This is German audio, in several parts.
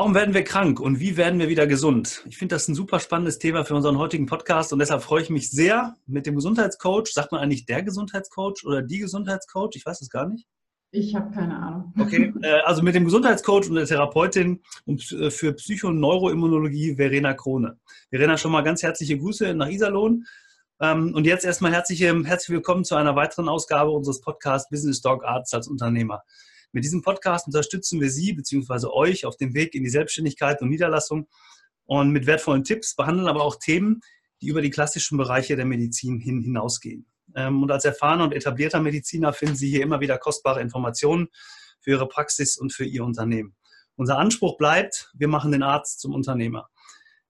Warum werden wir krank und wie werden wir wieder gesund? Ich finde das ein super spannendes Thema für unseren heutigen Podcast und deshalb freue ich mich sehr mit dem Gesundheitscoach. Sagt man eigentlich der Gesundheitscoach oder die Gesundheitscoach? Ich weiß es gar nicht. Ich habe keine Ahnung. Okay, äh, also mit dem Gesundheitscoach und der Therapeutin äh, für Psycho- und Neuroimmunologie Verena Krone. Verena, schon mal ganz herzliche Grüße nach Iserlohn. Ähm, und jetzt erstmal herzlich, herzlich willkommen zu einer weiteren Ausgabe unseres Podcasts Business Dog Arts als Unternehmer. Mit diesem Podcast unterstützen wir Sie bzw. euch auf dem Weg in die Selbstständigkeit und Niederlassung und mit wertvollen Tipps behandeln aber auch Themen, die über die klassischen Bereiche der Medizin hin hinausgehen. Ähm, und als erfahrener und etablierter Mediziner finden Sie hier immer wieder kostbare Informationen für Ihre Praxis und für Ihr Unternehmen. Unser Anspruch bleibt, wir machen den Arzt zum Unternehmer.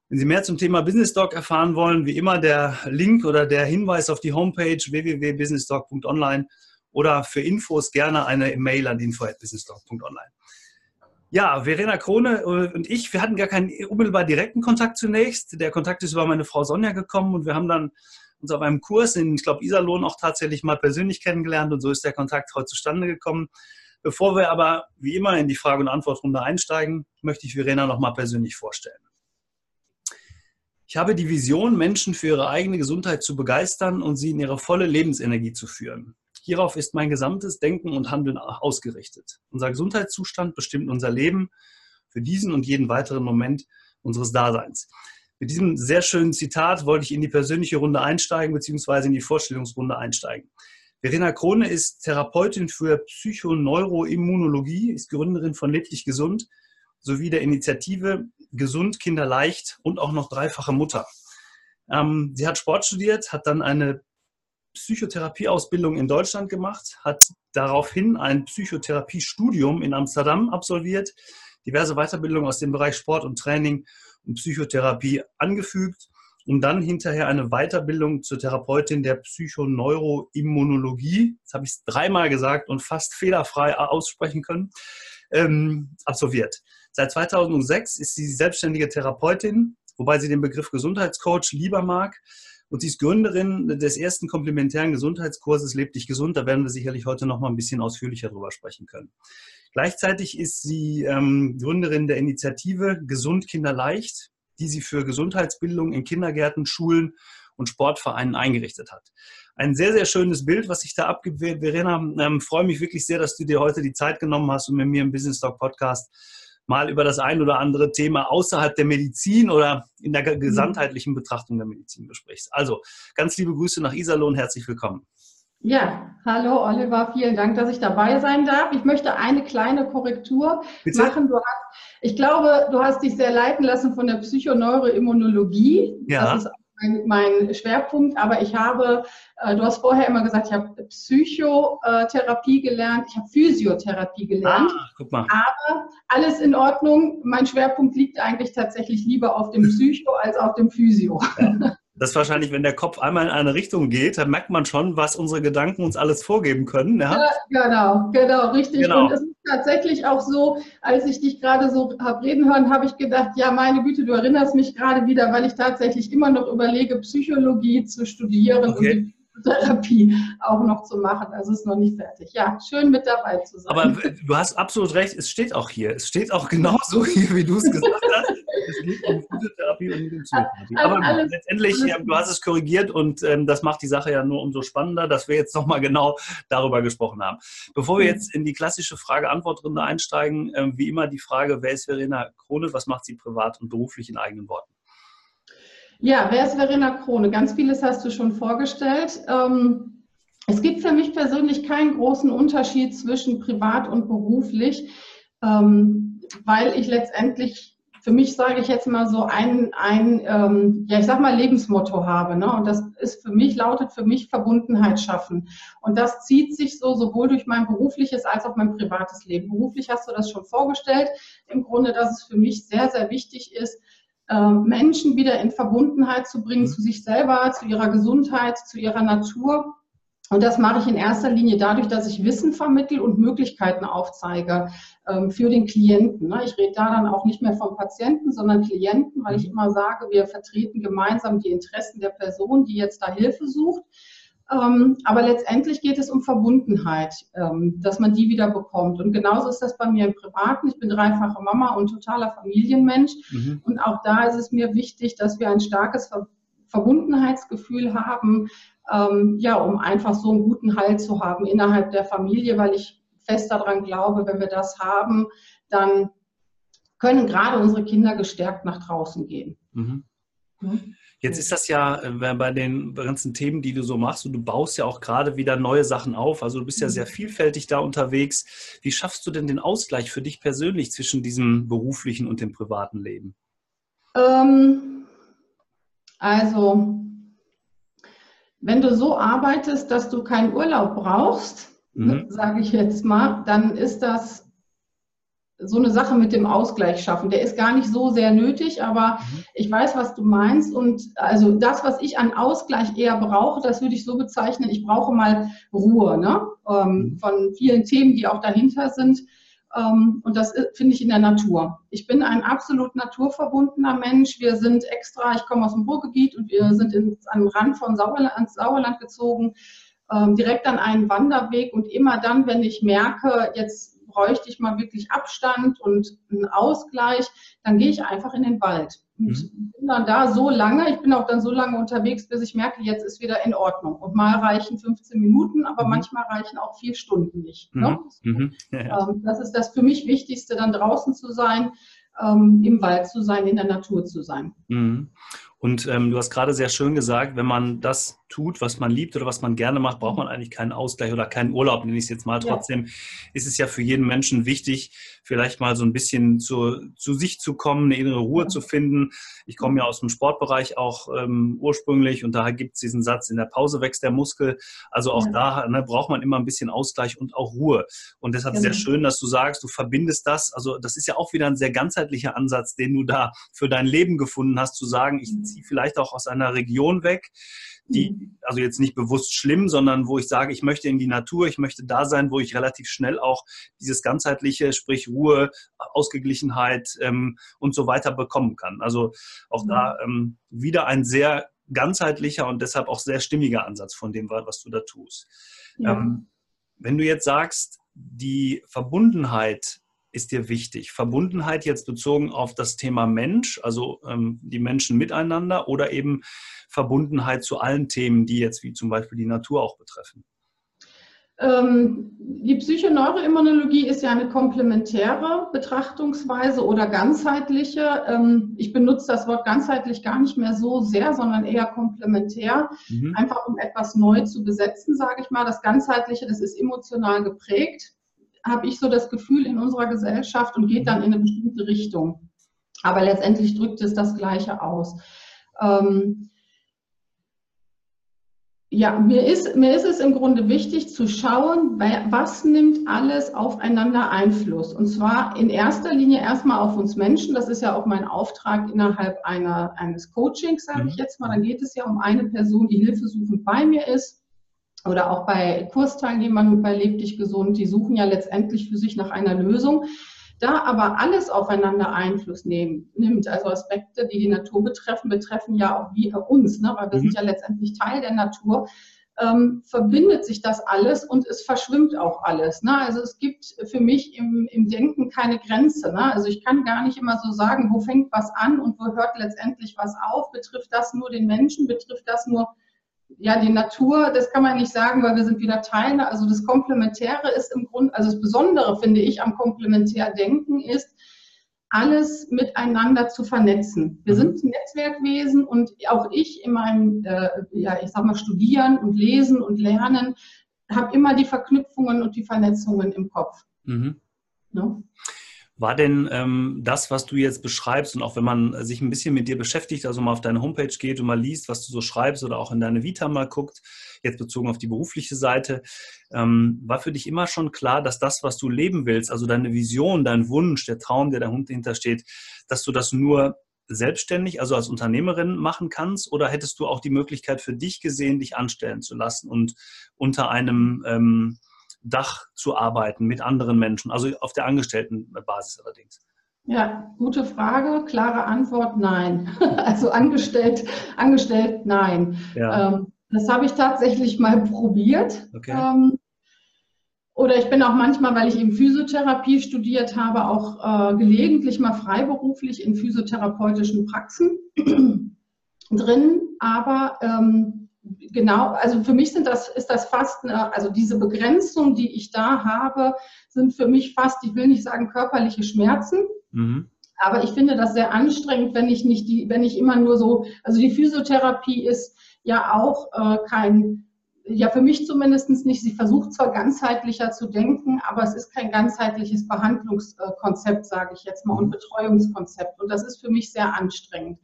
Wenn Sie mehr zum Thema Business Doc erfahren wollen, wie immer der Link oder der Hinweis auf die Homepage www.businessdoc.online oder für Infos gerne eine Mail an info.businesstalk.online. Ja, Verena Krone äh, und ich, wir hatten gar keinen unmittelbar direkten Kontakt zunächst. Der Kontakt ist über meine Frau Sonja gekommen und wir haben dann uns auf einem Kurs in, ich glaube, Iserlohn auch tatsächlich mal persönlich kennengelernt und so ist der Kontakt heute zustande gekommen. Bevor wir aber wie immer in die Frage- und Antwortrunde einsteigen, möchte ich Verena noch mal persönlich vorstellen. Ich habe die Vision, Menschen für ihre eigene Gesundheit zu begeistern und sie in ihre volle Lebensenergie zu führen. Hierauf ist mein gesamtes Denken und Handeln ausgerichtet. Unser Gesundheitszustand bestimmt unser Leben für diesen und jeden weiteren Moment unseres Daseins. Mit diesem sehr schönen Zitat wollte ich in die persönliche Runde einsteigen, beziehungsweise in die Vorstellungsrunde einsteigen. Verena Krone ist Therapeutin für Psychoneuroimmunologie, ist Gründerin von Leblich Gesund sowie der Initiative Gesund Kinder leicht und auch noch dreifache Mutter. Ähm, sie hat Sport studiert, hat dann eine Psychotherapieausbildung in Deutschland gemacht, hat daraufhin ein Psychotherapiestudium in Amsterdam absolviert, diverse Weiterbildungen aus dem Bereich Sport und Training und Psychotherapie angefügt und dann hinterher eine Weiterbildung zur Therapeutin der Psychoneuroimmunologie, das habe ich dreimal gesagt und fast fehlerfrei aussprechen können, ähm, absolviert. Seit 2006 ist sie selbstständige Therapeutin, wobei sie den Begriff Gesundheitscoach lieber mag und sie ist Gründerin des ersten komplementären Gesundheitskurses Leb dich gesund. Da werden wir sicherlich heute noch mal ein bisschen ausführlicher drüber sprechen können. Gleichzeitig ist sie ähm, Gründerin der Initiative Gesund Kinder leicht, die sie für Gesundheitsbildung in Kindergärten, Schulen und Sportvereinen eingerichtet hat. Ein sehr, sehr schönes Bild, was sich da abgibt. Verena, ähm, freue mich wirklich sehr, dass du dir heute die Zeit genommen hast und mit mir im Business Talk Podcast mal über das ein oder andere Thema außerhalb der Medizin oder in der mhm. gesamtheitlichen Betrachtung der Medizin besprichst. Also ganz liebe Grüße nach Iserlohn, herzlich willkommen. Ja, hallo Oliver, vielen Dank, dass ich dabei sein darf. Ich möchte eine kleine Korrektur Bitte? machen. Du hast, ich glaube, du hast dich sehr leiten lassen von der Psychoneuroimmunologie. Ja. Das ist mein, mein Schwerpunkt, aber ich habe, äh, du hast vorher immer gesagt, ich habe Psychotherapie gelernt, ich habe Physiotherapie gelernt. Ah, guck mal. Aber alles in Ordnung. Mein Schwerpunkt liegt eigentlich tatsächlich lieber auf dem Psycho als auf dem Physio. Ja. Das ist wahrscheinlich, wenn der Kopf einmal in eine Richtung geht, dann merkt man schon, was unsere Gedanken uns alles vorgeben können. Ja, ja genau, genau, richtig. Genau. Und es ist tatsächlich auch so, als ich dich gerade so habe reden hören, habe ich gedacht, ja, meine Güte, du erinnerst mich gerade wieder, weil ich tatsächlich immer noch überlege, Psychologie zu studieren okay. und Therapie auch noch zu machen. Also ist noch nicht fertig. Ja, schön mit dabei zu sein. Aber du hast absolut recht, es steht auch hier. Es steht auch genau so hier, wie du es gesagt hast. Es geht um Physiotherapie und um Psychotherapie. Aber alles, letztendlich, alles du hast es korrigiert und ähm, das macht die Sache ja nur umso spannender, dass wir jetzt nochmal genau darüber gesprochen haben. Bevor wir jetzt in die klassische Frage-Antwort-Runde einsteigen, äh, wie immer die Frage, wer ist Verena Krone, was macht sie privat und beruflich in eigenen Worten? Ja, wer ist Verena Krone? Ganz vieles hast du schon vorgestellt. Ähm, es gibt für mich persönlich keinen großen Unterschied zwischen privat und beruflich, ähm, weil ich letztendlich, für mich sage ich jetzt mal so ein, ein ähm, ja, ich sag mal Lebensmotto habe. Ne? Und das ist für mich, lautet für mich Verbundenheit schaffen. Und das zieht sich so sowohl durch mein berufliches als auch mein privates Leben. Beruflich hast du das schon vorgestellt. Im Grunde, dass es für mich sehr, sehr wichtig ist, Menschen wieder in Verbundenheit zu bringen zu sich selber, zu ihrer Gesundheit, zu ihrer Natur. Und das mache ich in erster Linie dadurch, dass ich Wissen vermittle und Möglichkeiten aufzeige ähm, für den Klienten. Ne? Ich rede da dann auch nicht mehr vom Patienten, sondern Klienten, weil ich mhm. immer sage, wir vertreten gemeinsam die Interessen der Person, die jetzt da Hilfe sucht. Ähm, aber letztendlich geht es um Verbundenheit, ähm, dass man die wieder bekommt. Und genauso ist das bei mir im Privaten. Ich bin dreifache Mama und totaler Familienmensch. Mhm. Und auch da ist es mir wichtig, dass wir ein starkes Ver Verbundenheitsgefühl haben, ähm, ja, um einfach so einen guten Halt zu haben innerhalb der Familie, weil ich fest daran glaube, wenn wir das haben, dann können gerade unsere Kinder gestärkt nach draußen gehen. Mhm. Mhm. Jetzt ist das ja äh, bei den ganzen Themen, die du so machst, und du baust ja auch gerade wieder neue Sachen auf. Also du bist ja sehr mhm. vielfältig da unterwegs. Wie schaffst du denn den Ausgleich für dich persönlich zwischen diesem beruflichen und dem privaten Leben? Ähm, also, wenn du so arbeitest, dass du keinen Urlaub brauchst, mhm. sage ich jetzt mal, dann ist das so eine Sache mit dem Ausgleich schaffen. Der ist gar nicht so sehr nötig, aber mhm. ich weiß, was du meinst. Und also das, was ich an Ausgleich eher brauche, das würde ich so bezeichnen, ich brauche mal Ruhe ne? Ähm, mhm. von vielen Themen, die auch dahinter sind. Ähm, und das finde ich in der Natur. Ich bin ein absolut naturverbundener Mensch. Wir sind extra, ich komme aus dem Ruhrgebiet und wir sind in, an den Rand von Sauerland, Sauerland gezogen, ähm, direkt an einen Wanderweg. Und immer dann, wenn ich merke, jetzt bräuchte ich mal wirklich Abstand und einen Ausgleich, dann gehe ich einfach in den Wald. Und mhm. bin dann da so lange, ich bin auch dann so lange unterwegs, bis ich merke, jetzt ist wieder in Ordnung. Und mal reichen 15 Minuten, aber mhm. manchmal reichen auch vier Stunden nicht. Ne? Mhm. mhm. Ja, ja. Ähm, das ist das für mich Wichtigste, dann draußen zu sein, ähm, im Wald zu sein, in der Natur zu sein. Mhm. Und ähm, du hast gerade sehr schön gesagt, wenn man das tut, was man liebt oder was man gerne macht, braucht man eigentlich keinen Ausgleich oder keinen Urlaub, nenne ich es jetzt mal. Trotzdem ja. ist es ja für jeden Menschen wichtig, vielleicht mal so ein bisschen zu, zu sich zu kommen, eine innere Ruhe zu finden. Ich komme ja aus dem Sportbereich auch ähm, ursprünglich und daher gibt es diesen Satz, in der Pause wächst der Muskel. Also auch ja. da ne, braucht man immer ein bisschen Ausgleich und auch Ruhe. Und deshalb genau. sehr schön, dass du sagst, du verbindest das. Also das ist ja auch wieder ein sehr ganzheitlicher Ansatz, den du da für dein Leben gefunden hast, zu sagen, ich mhm. ziehe vielleicht auch aus einer Region weg, die, also jetzt nicht bewusst schlimm, sondern wo ich sage, ich möchte in die Natur, ich möchte da sein, wo ich relativ schnell auch dieses ganzheitliche, sprich Ruhe, Ausgeglichenheit ähm, und so weiter bekommen kann. Also auch mhm. da ähm, wieder ein sehr ganzheitlicher und deshalb auch sehr stimmiger Ansatz von dem, was du da tust. Ja. Ähm, wenn du jetzt sagst, die Verbundenheit ist dir wichtig? Verbundenheit jetzt bezogen auf das Thema Mensch, also ähm, die Menschen miteinander oder eben Verbundenheit zu allen Themen, die jetzt wie zum Beispiel die Natur auch betreffen? Ähm, die Psychoneuroimmunologie ist ja eine komplementäre Betrachtungsweise oder ganzheitliche. Ähm, ich benutze das Wort ganzheitlich gar nicht mehr so sehr, sondern eher komplementär, mhm. einfach um etwas neu zu besetzen, sage ich mal. Das Ganzheitliche, das ist emotional geprägt habe ich so das Gefühl in unserer Gesellschaft und geht dann in eine bestimmte Richtung. Aber letztendlich drückt es das Gleiche aus. Ähm, ja, mir ist, mir ist es im Grunde wichtig zu schauen, was nimmt alles aufeinander Einfluss. Und zwar in erster Linie erstmal auf uns Menschen. Das ist ja auch mein Auftrag innerhalb einer, eines Coachings, sage ich mhm. jetzt mal. Dann geht es ja um eine Person, die hilfesuchend bei mir ist oder auch bei Kursteilnehmern bei Leb dich gesund, die suchen ja letztendlich für sich nach einer Lösung. Da aber alles aufeinander Einfluss nehmen, nimmt, also Aspekte, die die Natur betreffen, betreffen ja auch wir uns, ne? weil wir mhm. sind ja letztendlich Teil der Natur, ähm, verbindet sich das alles und es verschwimmt auch alles. Ne? Also es gibt für mich im, im Denken keine Grenze. Ne? Also ich kann gar nicht immer so sagen, wo fängt was an und wo hört letztendlich was auf. Betrifft das nur den Menschen? Betrifft das nur ja, die Natur, das kann man nicht sagen, weil wir sind wieder Teile. Also das Komplementäre ist im Grunde, also das Besondere finde ich am Komplementärdenken ist, alles miteinander zu vernetzen. Wir mhm. sind Netzwerkwesen und auch ich in meinem, äh, ja, ich sag mal, Studieren und Lesen und Lernen habe immer die Verknüpfungen und die Vernetzungen im Kopf. Mhm. No? War denn ähm, das, was du jetzt beschreibst und auch wenn man sich ein bisschen mit dir beschäftigt, also mal auf deine Homepage geht und mal liest, was du so schreibst oder auch in deine Vita mal guckt, jetzt bezogen auf die berufliche Seite, ähm, war für dich immer schon klar, dass das, was du leben willst, also deine Vision, dein Wunsch, der Traum, der dahinter steht, dass du das nur selbstständig, also als Unternehmerin machen kannst? Oder hättest du auch die Möglichkeit für dich gesehen, dich anstellen zu lassen und unter einem ähm, Dach zu arbeiten mit anderen Menschen, also auf der Angestelltenbasis allerdings? Ja, gute Frage. Klare Antwort, nein. Also angestellt, angestellt, nein. Ja. Ähm, Das habe ich tatsächlich mal probiert. Okay. Ähm, oder ich bin auch manchmal, weil ich eben Physiotherapie studiert habe, auch äh, gelegentlich mal freiberuflich in physiotherapeutischen Praxen drin. Aber ähm, genau, also für mich sind das, ist das fast, eine, also diese Begrenzung, die ich da habe, sind für mich fast, ich will nicht sagen körperliche Schmerzen. Mhm. Aber ich finde das sehr anstrengend, wenn ich nicht die, wenn ich immer nur so, also die Physiotherapie ist ja auch äh, kein, ja für mich zumindest nicht, sie versucht zwar ganzheitlicher zu denken, aber es ist kein ganzheitliches Behandlungskonzept, sage ich jetzt mal, und Betreuungskonzept. Und das ist für mich sehr anstrengend.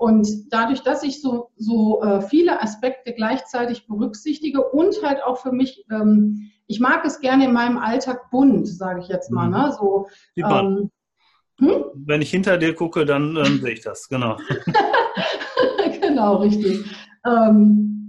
Und dadurch, dass ich so, so äh, viele Aspekte gleichzeitig berücksichtige und halt auch für mich, ähm, ich mag es gerne in meinem Alltag bunt, sage ich jetzt mal. Mhm. Ne? So, ähm, hm? Wenn ich hinter dir gucke, dann ähm, sehe ich das, genau. genau, richtig. Ähm,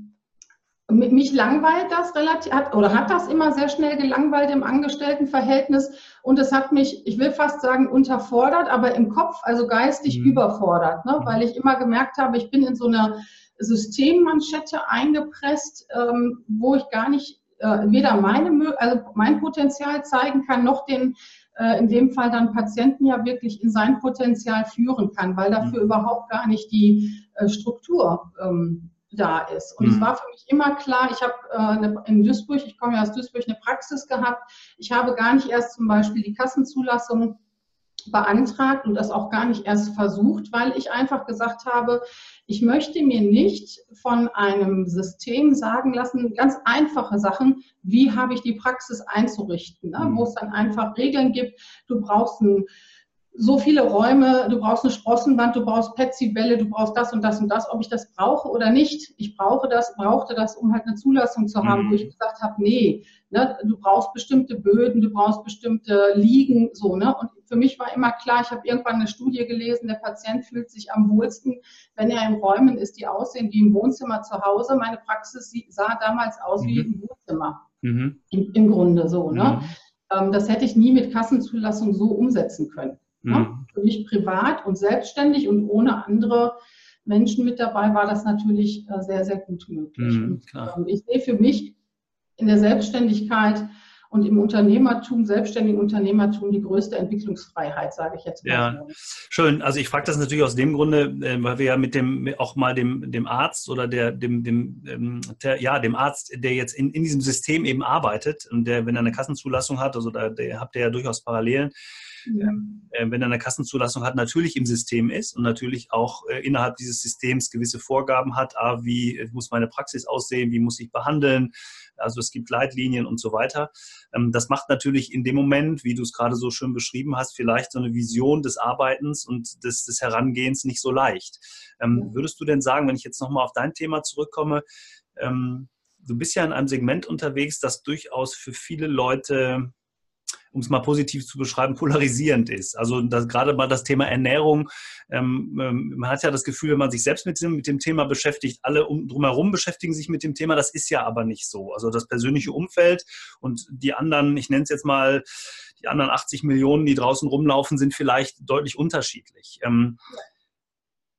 mich langweilt das relativ, hat, oder hat das immer sehr schnell gelangweilt im Angestelltenverhältnis und es hat mich, ich will fast sagen, unterfordert, aber im Kopf, also geistig mhm. überfordert, ne? Mhm. weil ich immer gemerkt habe, ich bin in so einer Systemmanschette eingepresst, ähm, wo ich gar nicht äh, weder meine, also mein Potenzial zeigen kann, noch den äh, in dem Fall dann Patienten ja wirklich in sein Potenzial führen kann, weil dafür mhm. überhaupt gar nicht die äh, Struktur ähm, da ist. Und mhm. es war für mich immer klar, ich habe äh, in Duisburg, ich komme ja aus Duisburg, eine Praxis gehabt. Ich habe gar nicht erst zum Beispiel die Kassenzulassung beantragt und das auch gar nicht erst versucht, weil ich einfach gesagt habe, ich möchte mir nicht von einem System sagen lassen, ganz einfache Sachen, wie habe ich die Praxis einzurichten, ne? Mhm. wo es dann einfach Regeln gibt. Du brauchst ein so viele Räume, du brauchst eine Sprossenwand, du brauchst Petsy-Bälle, du brauchst das und das und das, ob ich das brauche oder nicht. Ich brauche das, brauchte das, um halt eine Zulassung zu haben, mhm. wo ich gesagt habe, nee, ne, du brauchst bestimmte Böden, du brauchst bestimmte Liegen, so, ne? Und für mich war immer klar, ich habe irgendwann eine Studie gelesen, der Patient fühlt sich am wohlsten, wenn er in Räumen ist, die aussehen wie im Wohnzimmer zu Hause. Meine Praxis sah damals aus mhm. wie ein Wohnzimmer. Mhm. Im, Im Grunde so, ne? Mhm. Ähm, das hätte ich nie mit Kassenzulassung so umsetzen können. Ne? Mhm. Für mich privat und selbstständig und ohne andere Menschen mit dabei war das natürlich äh, sehr, sehr gut möglich. Mhm, und, ich sehe für mich in der Selbstständigkeit und im Unternehmertum, selbstständigen Unternehmertum, die größte Entwicklungsfreiheit, sage ich jetzt mal. Ja, schön. Also ich frage das natürlich aus dem Grunde, äh, weil wir ja mit dem auch mal dem, dem Arzt oder der, dem, dem, ähm, der, ja, dem Arzt, der jetzt in, in diesem System eben arbeitet und der, wenn er eine Kassenzulassung hat, also da der, habt ihr ja durchaus Parallelen, ähm, äh, wenn er eine Kassenzulassung hat, natürlich im System ist und natürlich auch äh, innerhalb dieses Systems gewisse Vorgaben hat, ah, wie äh, muss meine Praxis aussehen, wie muss ich behandeln, also es gibt Leitlinien und so weiter. Ähm, das macht natürlich in dem Moment, wie du es gerade so schön beschrieben hast, vielleicht so eine Vision des Arbeitens und des, des Herangehens nicht so leicht. Ähm, würdest du denn sagen, wenn ich jetzt nochmal auf dein Thema zurückkomme, ähm, du bist ja in einem Segment unterwegs, das durchaus für viele Leute um es mal positiv zu beschreiben, polarisierend ist. Also das, gerade mal das Thema Ernährung, ähm, ähm, man hat ja das Gefühl, wenn man sich selbst mit dem, mit dem Thema beschäftigt, alle um, drumherum beschäftigen sich mit dem Thema. Das ist ja aber nicht so. Also das persönliche Umfeld und die anderen, ich nenne es jetzt mal, die anderen 80 Millionen, die draußen rumlaufen, sind vielleicht deutlich unterschiedlich. Ähm,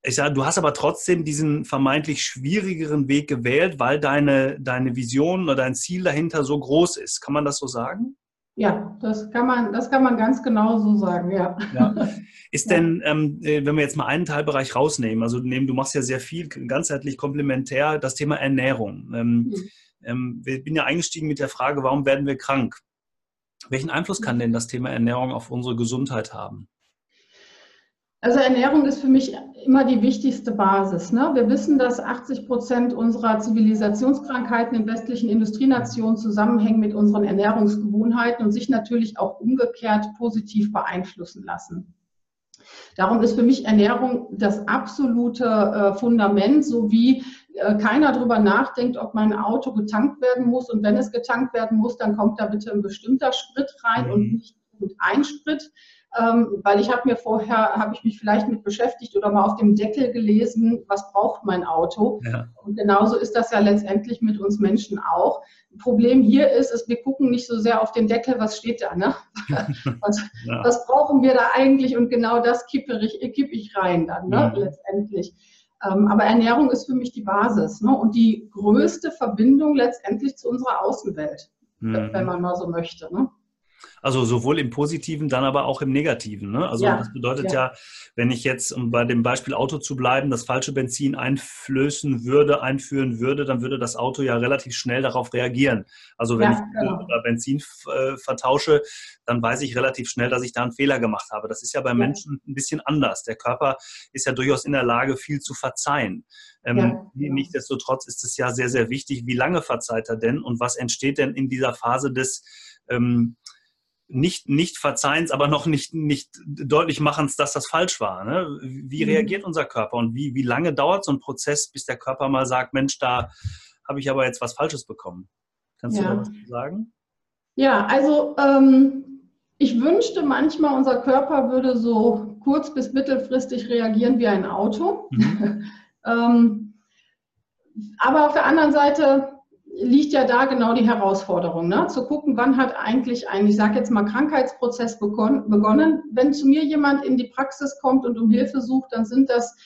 ich sage, du hast aber trotzdem diesen vermeintlich schwierigeren Weg gewählt, weil deine, deine Vision oder dein Ziel dahinter so groß ist. Kann man das so sagen? Ja, das kann man, das kann man ganz genau so sagen, ja. ja. Ist denn, ähm, äh, wenn wir jetzt mal einen Teilbereich rausnehmen, also nehmen, du machst ja sehr viel ganzheitlich komplementär, das Thema Ernährung. Ähm, mhm. ähm, wir bin ja eingestiegen mit der Frage, warum werden wir krank? Welchen Einfluss kann denn das Thema Ernährung auf unsere Gesundheit haben? Also Ernährung ist für mich immer die wichtigste Basis. Ne? Wir wissen, dass 80 Prozent unserer Zivilisationskrankheiten in westlichen Industrienationen zusammenhängen mit unseren Ernährungsgewohnheiten und sich natürlich auch umgekehrt positiv beeinflussen lassen. Darum ist für mich Ernährung das absolute äh, Fundament, so wie äh, keiner darüber nachdenkt, ob mein Auto getankt werden muss. Und wenn es getankt werden muss, dann kommt da bitte ein bestimmter Sprit rein mhm. und nicht ein Sprit ähm, weil ich habe mir vorher, habe ich mich vielleicht mit beschäftigt oder mal auf dem Deckel gelesen, was braucht mein Auto. Ja. Und genauso ist das ja letztendlich mit uns Menschen auch. Problem hier ist, ist, wir gucken nicht so sehr auf den Deckel, was steht da, ne? was, ja. was brauchen wir da eigentlich? Und genau das kippe ich, kipp ich rein dann, ne? Mhm. letztendlich. Ähm, aber Ernährung ist für mich die Basis ne? und die größte Verbindung letztendlich zu unserer Außenwelt, mhm. wenn man mal so möchte. Ne? Also sowohl im Positiven, dann aber auch im Negativen. Ne? Also ja, das bedeutet ja. ja. wenn ich jetzt, um bei dem Beispiel Auto zu bleiben, das falsche Benzin einflößen würde, einführen würde, dann würde das Auto ja relativ schnell darauf reagieren. Also wenn ja, ich genau. Benzin äh, vertausche, dann weiß ich relativ schnell, dass ich da einen Fehler gemacht habe. Das ist ja bei Menschen ein bisschen anders. Der Körper ist ja durchaus in der Lage, viel zu verzeihen. Ähm, ja. Nichtsdestotrotz ist es ja sehr, sehr wichtig, wie lange verzeiht er denn und was entsteht denn in dieser Phase des ähm, nicht, nicht Verzeihens, aber noch nicht, nicht deutlich Machens, dass das falsch war. Ne? Wie mhm. reagiert unser Körper und wie, wie lange dauert so ein Prozess, bis der Körper mal sagt, Mensch, da habe ich aber jetzt was Falsches bekommen. Kannst ja. du da was sagen? Ja, also ähm, ich wünschte manchmal, unser Körper würde so kurz- bis mittelfristig reagieren wie ein Auto. Mhm. ähm, aber auf der anderen Seite liegt ja da genau die Herausforderung, ne? zu gucken, wann hat eigentlich ein, ich sage jetzt mal, Krankheitsprozess begonnen. Wenn zu mir jemand in die Praxis kommt und um Hilfe sucht, dann sind das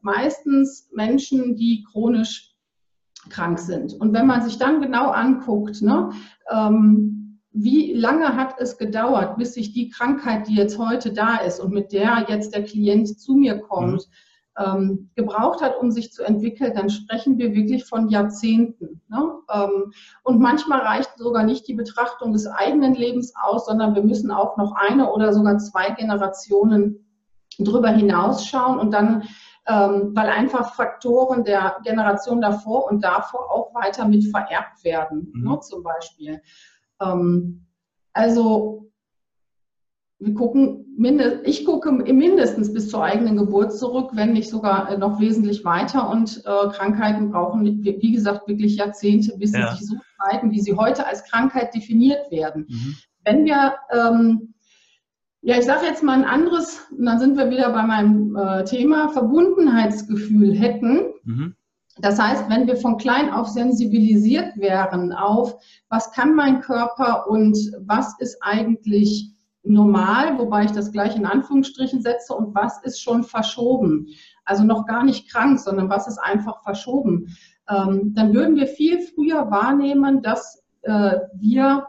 meistens Menschen, die chronisch krank sind. Und wenn man sich dann genau anguckt, ne, ähm, wie lange hat es gedauert, bis sich die Krankheit, die jetzt heute da ist und mit der jetzt der Klient zu mir kommt, mhm ähm, gebraucht hat, um sich zu entwickeln, dann sprechen wir wirklich von Jahrzehnten. Ne? Ähm, und manchmal reicht sogar nicht die Betrachtung des eigenen Lebens aus, sondern wir müssen auch noch eine oder sogar zwei Generationen drüber hinausschauen und dann, ähm, weil einfach Faktoren der Generation davor und davor auch weiter mit vererbt werden, mhm. ne, zum Beispiel. Ähm, also wir gucken, ich gucke mindestens bis zur eigenen Geburt zurück, wenn nicht sogar äh, noch wesentlich weiter. Und äh, Krankheiten brauchen, wie gesagt, wirklich Jahrzehnte, bis ja. sie sich so zeigen, wie sie heute als Krankheit definiert werden. Mhm. Wenn wir, ähm, ja, ich sage jetzt mal ein anderes, und dann sind wir wieder bei meinem äh, Thema, Verbundenheitsgefühl hätten. Mhm. Das heißt, wenn wir von klein auf sensibilisiert wären auf, was kann mein Körper und was ist eigentlich normal, wobei ich das gleich in Anführungsstrichen setze, und was ist schon verschoben? Also noch gar nicht krank, sondern was ist einfach verschoben? Ähm, dann würden wir viel früher wahrnehmen, dass äh, wir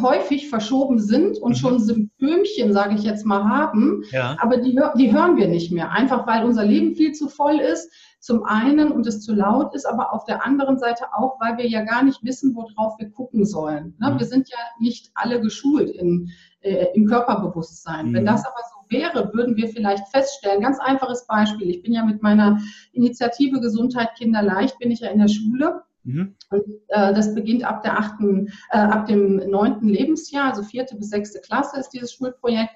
häufig verschoben sind und mhm. schon Symptomchen, sage ich jetzt mal, haben, ja. aber die, die hören wir nicht mehr, einfach weil unser Leben viel zu voll ist, zum einen und es zu laut ist, aber auf der anderen Seite auch, weil wir ja gar nicht wissen, worauf wir gucken sollen. Ne? Mhm. Wir sind ja nicht alle geschult in äh, im Körperbewusstsein. Mhm. Wenn das aber so wäre, würden wir vielleicht feststellen, ganz einfaches Beispiel, ich bin ja mit meiner Initiative Gesundheit Kinder leicht, bin ich ja in der Schule. Mhm. Und äh, das beginnt ab der achten, äh, ab dem neunten Lebensjahr, also vierte bis sechste Klasse ist dieses Schulprojekt.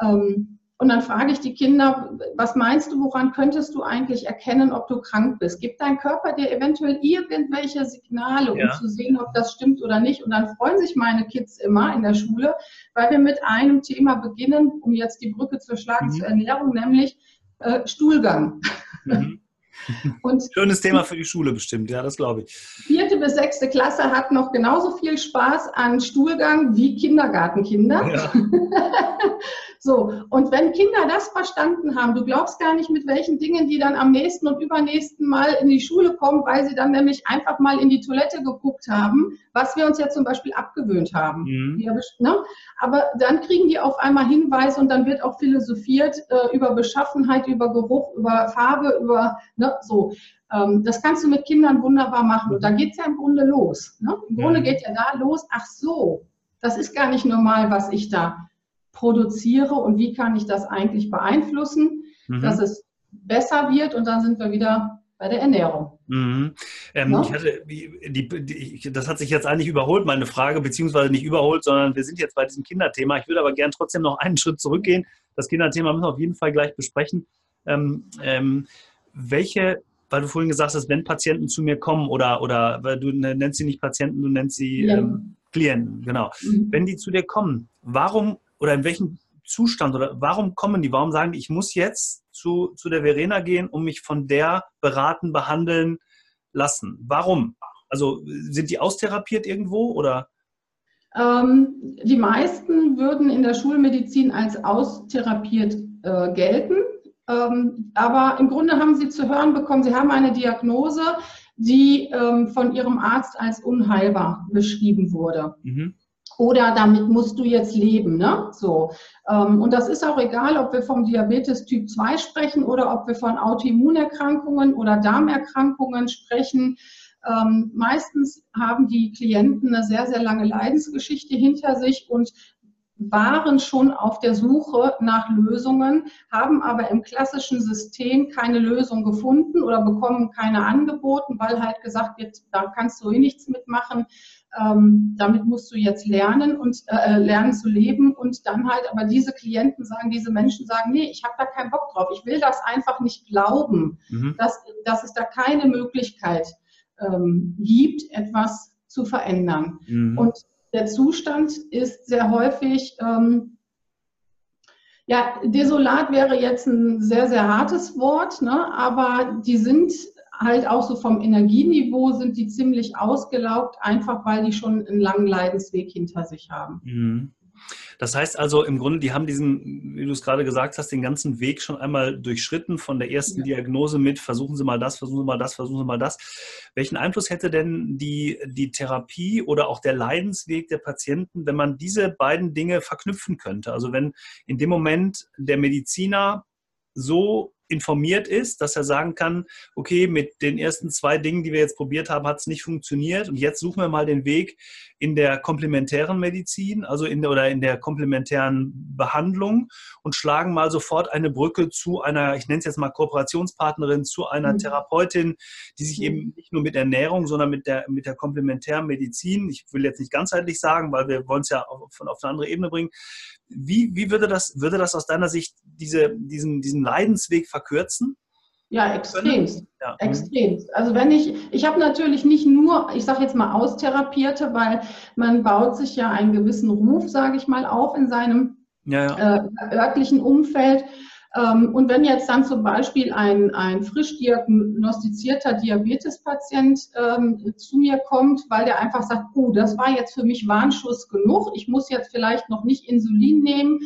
Ähm, und dann frage ich die Kinder, was meinst du, woran könntest du eigentlich erkennen, ob du krank bist? Gibt dein Körper dir eventuell irgendwelche Signale, um ja. zu sehen, ob das stimmt oder nicht? Und dann freuen sich meine Kids immer in der Schule, weil wir mit einem Thema beginnen, um jetzt die Brücke zu schlagen mhm. zur Ernährung, nämlich äh, Stuhlgang. Mhm. Und Schönes Thema für die Schule bestimmt, ja, das glaube ich. Vierte bis sechste Klasse hat noch genauso viel Spaß an Stuhlgang wie Kindergartenkinder. Ja. so, und wenn Kinder das verstanden haben, du glaubst gar nicht, mit welchen Dingen die dann am nächsten und übernächsten Mal in die Schule kommen, weil sie dann nämlich einfach mal in die Toilette geguckt haben, was wir uns ja zum Beispiel abgewöhnt haben. Mhm. Ja, ne? Aber dann kriegen die auf einmal Hinweise und dann wird auch philosophiert äh, über Beschaffenheit, über Geruch, über Farbe, über ne, so. Ähm, das kannst du mit Kindern wunderbar machen. Und da geht es ja im Grunde los. Ne? Im Grunde geht ja da los, ach so, das ist gar nicht normal, was ich da produziere und wie kann ich das eigentlich beeinflussen, mhm. dass es besser wird und dann sind wir wieder bei der Ernährung. Mhm. Ähm, ja? hatte, die, die, das hat sich jetzt eigentlich überholt, meine Frage, beziehungsweise nicht überholt, sondern wir sind jetzt bei diesem Kinderthema. Ich würde aber gerne trotzdem noch einen Schritt zurückgehen. Das Kinderthema müssen wir auf jeden Fall gleich besprechen. Ähm, ähm, welche, weil du vorhin gesagt hast, wenn Patienten zu mir kommen oder, oder weil du nennst sie nicht Patienten, du nennst sie ähm, Klienten, genau. Mhm. Wenn die zu dir kommen, warum oder in welchem Zustand oder warum kommen die? Warum sagen die, ich muss jetzt zu, zu der Verena gehen, um mich von der beraten, behandeln lassen? Warum? Also sind die austherapiert irgendwo oder? Ähm, die meisten würden in der Schulmedizin als austherapiert äh, gelten. Ähm, aber im Grunde haben sie zu hören bekommen, sie haben eine Diagnose, die ähm, von ihrem Arzt als unheilbar beschrieben wurde. Mhm. Oder damit musst du jetzt leben. Ne? So. Ähm, und das ist auch egal, ob wir vom Diabetes Typ 2 sprechen oder ob wir von Autoimmunerkrankungen oder Darmerkrankungen sprechen. Ähm, meistens haben die Klienten eine sehr, sehr lange Leidensgeschichte hinter sich und waren schon auf der Suche nach Lösungen, haben aber im klassischen System keine Lösung gefunden oder bekommen keine angeboten, weil halt gesagt wird, da kannst du eh nichts mitmachen, ähm, damit musst du jetzt lernen und äh, lernen zu leben und dann halt aber diese Klienten sagen, diese Menschen sagen, nee, ich habe da keinen Bock drauf, ich will das einfach nicht glauben, mhm. dass, dass es da keine Möglichkeit ähm, gibt, etwas zu verändern. Mhm. Und der Zustand ist sehr häufig, ähm, ja, desolat wäre jetzt ein sehr, sehr hartes Wort, ne? aber die sind halt auch so vom Energieniveau sind die ziemlich ausgelaugt, einfach weil die schon einen langen Leidensweg hinter sich haben. Mhm. Das heißt also im Grunde, die haben diesen, wie du es gerade gesagt hast, den ganzen Weg schon einmal durchschritten von der ersten ja. Diagnose mit, versuchen Sie mal das, versuchen Sie mal das, versuchen Sie mal das. Welchen Einfluss hätte denn die, die Therapie oder auch der Leidensweg der Patienten, wenn man diese beiden Dinge verknüpfen könnte? Also wenn in dem Moment der Mediziner so informiert ist, dass er sagen kann, okay, mit den ersten zwei Dingen, die wir jetzt probiert haben, hat es nicht funktioniert und jetzt suchen wir mal den Weg in der komplementären Medizin, also in der oder in der komplementären Behandlung und schlagen mal sofort eine Brücke zu einer, ich nenne es jetzt mal Kooperationspartnerin, zu einer mhm. Therapeutin, die sich mhm. eben nicht nur mit Ernährung, sondern mit der, mit der komplementären Medizin, ich will jetzt nicht ganzheitlich sagen, weil wir wollen es ja auf, von, auf eine andere Ebene bringen. Wie, wie würde das, würde das aus deiner Sicht diese, diesen, diesen Leidensweg verkürzen? Ja, extremst. Ja. Extremst. Also wenn ich, ich habe natürlich nicht nur, ich sage jetzt mal Austherapierte, weil man baut sich ja einen gewissen Ruf, sage ich mal, auf in seinem ja, ja. Äh, örtlichen Umfeld. Ähm, und wenn jetzt dann zum Beispiel ein, ein frisch diagnostizierter Diabetespatient ähm, zu mir kommt, weil der einfach sagt, oh, das war jetzt für mich Warnschuss genug, ich muss jetzt vielleicht noch nicht Insulin nehmen,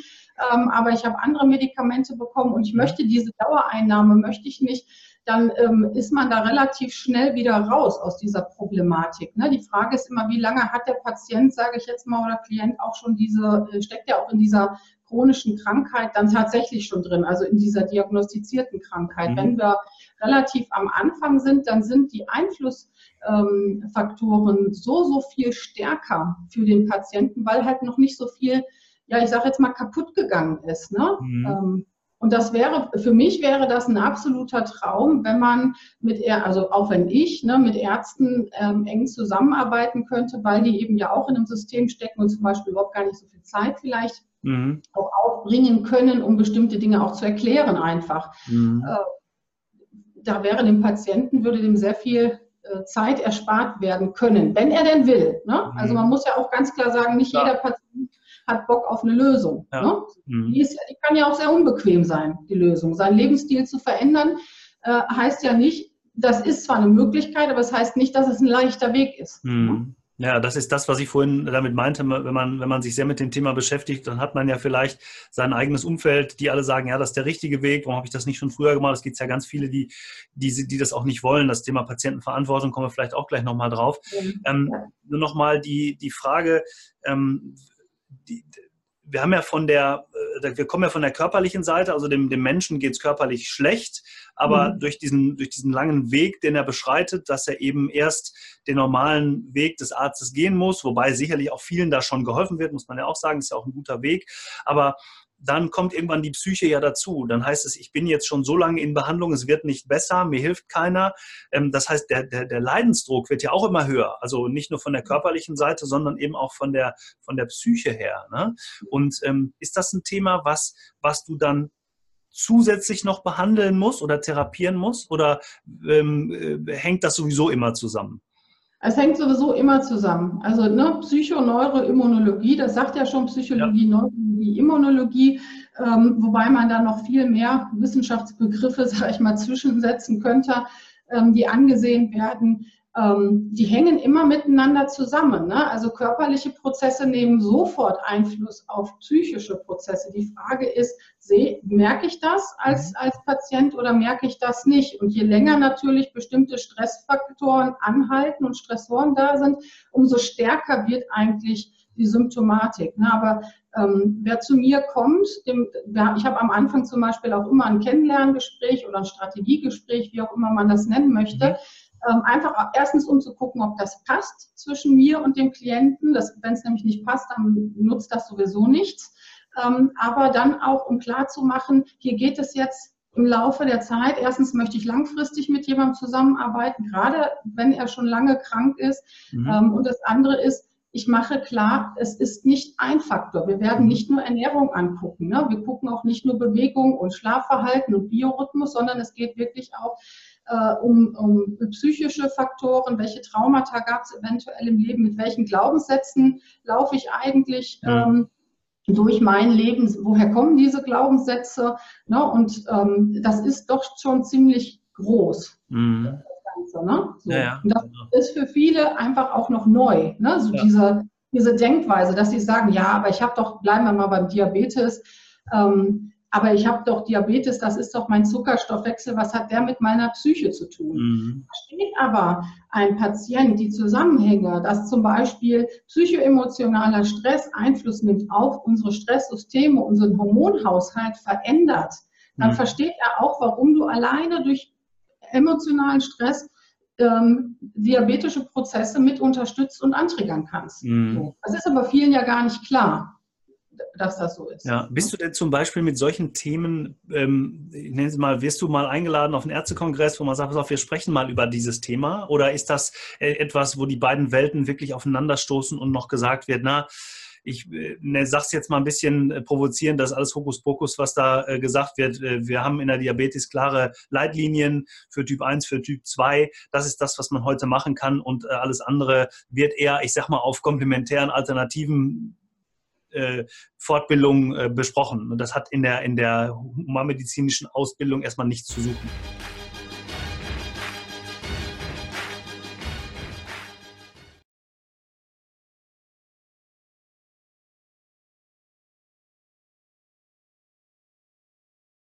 ähm, aber ich habe andere Medikamente bekommen und ich möchte diese Dauereinnahme, möchte ich nicht, dann ähm, ist man da relativ schnell wieder raus aus dieser Problematik. Ne? Die Frage ist immer, wie lange hat der Patient, sage ich jetzt mal, oder Klient auch schon diese, äh, steckt ja auch in dieser chronischen Krankheit dann tatsächlich schon drin, also in dieser diagnostizierten Krankheit. Mhm. Wenn wir relativ am Anfang sind, dann sind die Einflussfaktoren ähm, so, so viel stärker für den Patienten, weil halt noch nicht so viel ja, ich sage jetzt mal, kaputt gegangen ist. Ne? Mhm. Ähm, und das wäre, für mich wäre das ein absoluter Traum, wenn man mit, also auch wenn ich ne, mit Ärzten ähm, eng zusammenarbeiten könnte, weil die eben ja auch in einem System stecken und zum Beispiel überhaupt gar nicht so viel Zeit vielleicht mhm. auch aufbringen können, um bestimmte Dinge auch zu erklären einfach. Mhm. Äh, da wäre dem Patienten, würde dem sehr viel äh, Zeit erspart werden können, wenn er denn will. Ne? Also mhm. man muss ja auch ganz klar sagen, nicht ja. jeder Patient hat Bock auf eine Lösung. Ja. Ne? Mhm. Die, ist, die, kann ja auch sehr unbequem sein, die Lösung. Seinen Lebensstil zu verändern, äh, heißt ja nicht, das ist zwar eine Möglichkeit, aber es das heißt nicht, dass es ein leichter Weg ist. Mhm. Ne? Ja, das ist das, was ich vorhin damit meinte. Wenn man, wenn man sich sehr mit dem Thema beschäftigt, dann hat man ja vielleicht sein eigenes Umfeld, die alle sagen, ja, das ist der richtige Weg. Warum habe ich das nicht schon früher gemacht? Es gibt ja ganz viele, die, die, die das auch nicht wollen. Das Thema Patientenverantwortung kommen wir vielleicht auch gleich nochmal drauf. Mhm. Ähm, nur nochmal die, die Frage, ähm, die, wir haben ja von der, äh, wir kommen ja von der körperlichen Seite, also dem, dem Menschen geht es körperlich schlecht, aber mhm. durch, diesen, durch diesen langen Weg, den er beschreitet, dass er eben erst den normalen Weg des Arztes gehen muss, wobei sicherlich auch vielen da schon geholfen wird, muss man ja auch sagen, ist ja auch ein guter Weg. Aber dann kommt irgendwann die Psyche ja dazu. Dann heißt es, ich bin jetzt schon so lange in Behandlung, es wird nicht besser, mir hilft keiner. Ähm, das heißt, der, der, der Leidensdruck wird ja auch immer höher. Also nicht nur von der körperlichen Seite, sondern eben auch von der, von der Psyche her. Ne? Und ähm, ist das ein Thema, was, was du dann zusätzlich noch behandeln musst oder therapieren musst? Oder ähm, äh, hängt das sowieso immer zusammen? Es hängt sowieso immer zusammen. Also ne, Psychoneuroimmunologie, das sagt ja schon Psychologie, ja. Neurologie, Immunologie, ähm, wobei man da noch viel mehr Wissenschaftsbegriffe, sage ich mal, zwischensetzen könnte, ähm, die angesehen werden. Ähm, die hängen immer miteinander zusammen. Ne? Also körperliche Prozesse nehmen sofort Einfluss auf psychische Prozesse. Die Frage ist, seh, merke ich das als, mhm. als Patient oder merke ich das nicht? Und je länger natürlich bestimmte Stressfaktoren anhalten und Stressoren da sind, umso stärker wird eigentlich die Symptomatik. Ne? Aber ähm, wer zu mir kommt, dem, ich habe am Anfang zum Beispiel auch immer ein Kennenlerngespräch oder ein Strategiegespräch, wie auch immer man das nennen möchte. Mhm ähm, einfach erstens um zu gucken, ob das passt zwischen mir und dem Klienten. Wenn es nämlich nicht passt, dann nutzt das sowieso nichts. Ähm, aber dann auch, um klarzumachen, hier geht es jetzt im Laufe der Zeit. Erstens möchte ich langfristig mit jemandem zusammenarbeiten, gerade wenn er schon lange krank ist. Mhm. Ähm, und das andere ist, ich mache klar, es ist nicht ein Faktor. Wir werden mhm. nicht nur Ernährung angucken. Ne? Wir gucken auch nicht nur Bewegung und Schlafverhalten und Biorhythmus, sondern es geht wirklich auch äh, um, um psychische Faktoren, welche Traumata gab es eventuell im Leben, mit welchen Glaubenssätzen laufe ich eigentlich ähm, durch mein Leben, woher kommen diese Glaubenssätze? Ne? Und ähm, das ist doch schon ziemlich groß. Mhm. Ganze, ne? so. ja, ja. Und das ist für viele einfach auch noch neu, ne? so ja. diese, diese Denkweise, dass sie sagen, ja, aber ich habe doch, bleiben wir mal beim Diabetes, ähm, aber ich habe doch Diabetes, das ist doch mein Zuckerstoffwechsel, was hat der mit meiner Psyche zu tun? Mhm. Versteht aber ein Patient die Zusammenhänge, dass zum Beispiel psychoemotionaler Stress Einfluss nimmt auf unsere Stresssysteme, unseren Hormonhaushalt verändert, dann mhm. versteht er auch, warum du alleine durch emotionalen Stress ähm, diabetische Prozesse mit unterstützt und antriggern kannst. Mhm. Das ist aber vielen ja gar nicht klar dass das so ist. Ja, bist du denn zum Beispiel mit solchen Themen, ähm, ich nenne es mal, wirst du mal eingeladen auf einen Ärztekongress, wo man sagt, pass auf, wir sprechen mal über dieses Thema? Oder ist das äh, etwas, wo die beiden Welten wirklich aufeinanderstoßen und noch gesagt wird, na, ich äh, ne, sag's jetzt mal ein bisschen äh, provozierend, das ist alles Hokuspokus, was da äh, gesagt wird. Äh, wir haben in der Diabetes klare Leitlinien für Typ 1, für Typ 2. Das ist das, was man heute machen kann und äh, alles andere wird eher, ich sag mal, auf komplementären Alternativen äh, Fortbildung besprochen. Und das hat in der, in der humanmedizinischen Ausbildung erstmal nichts zu suchen.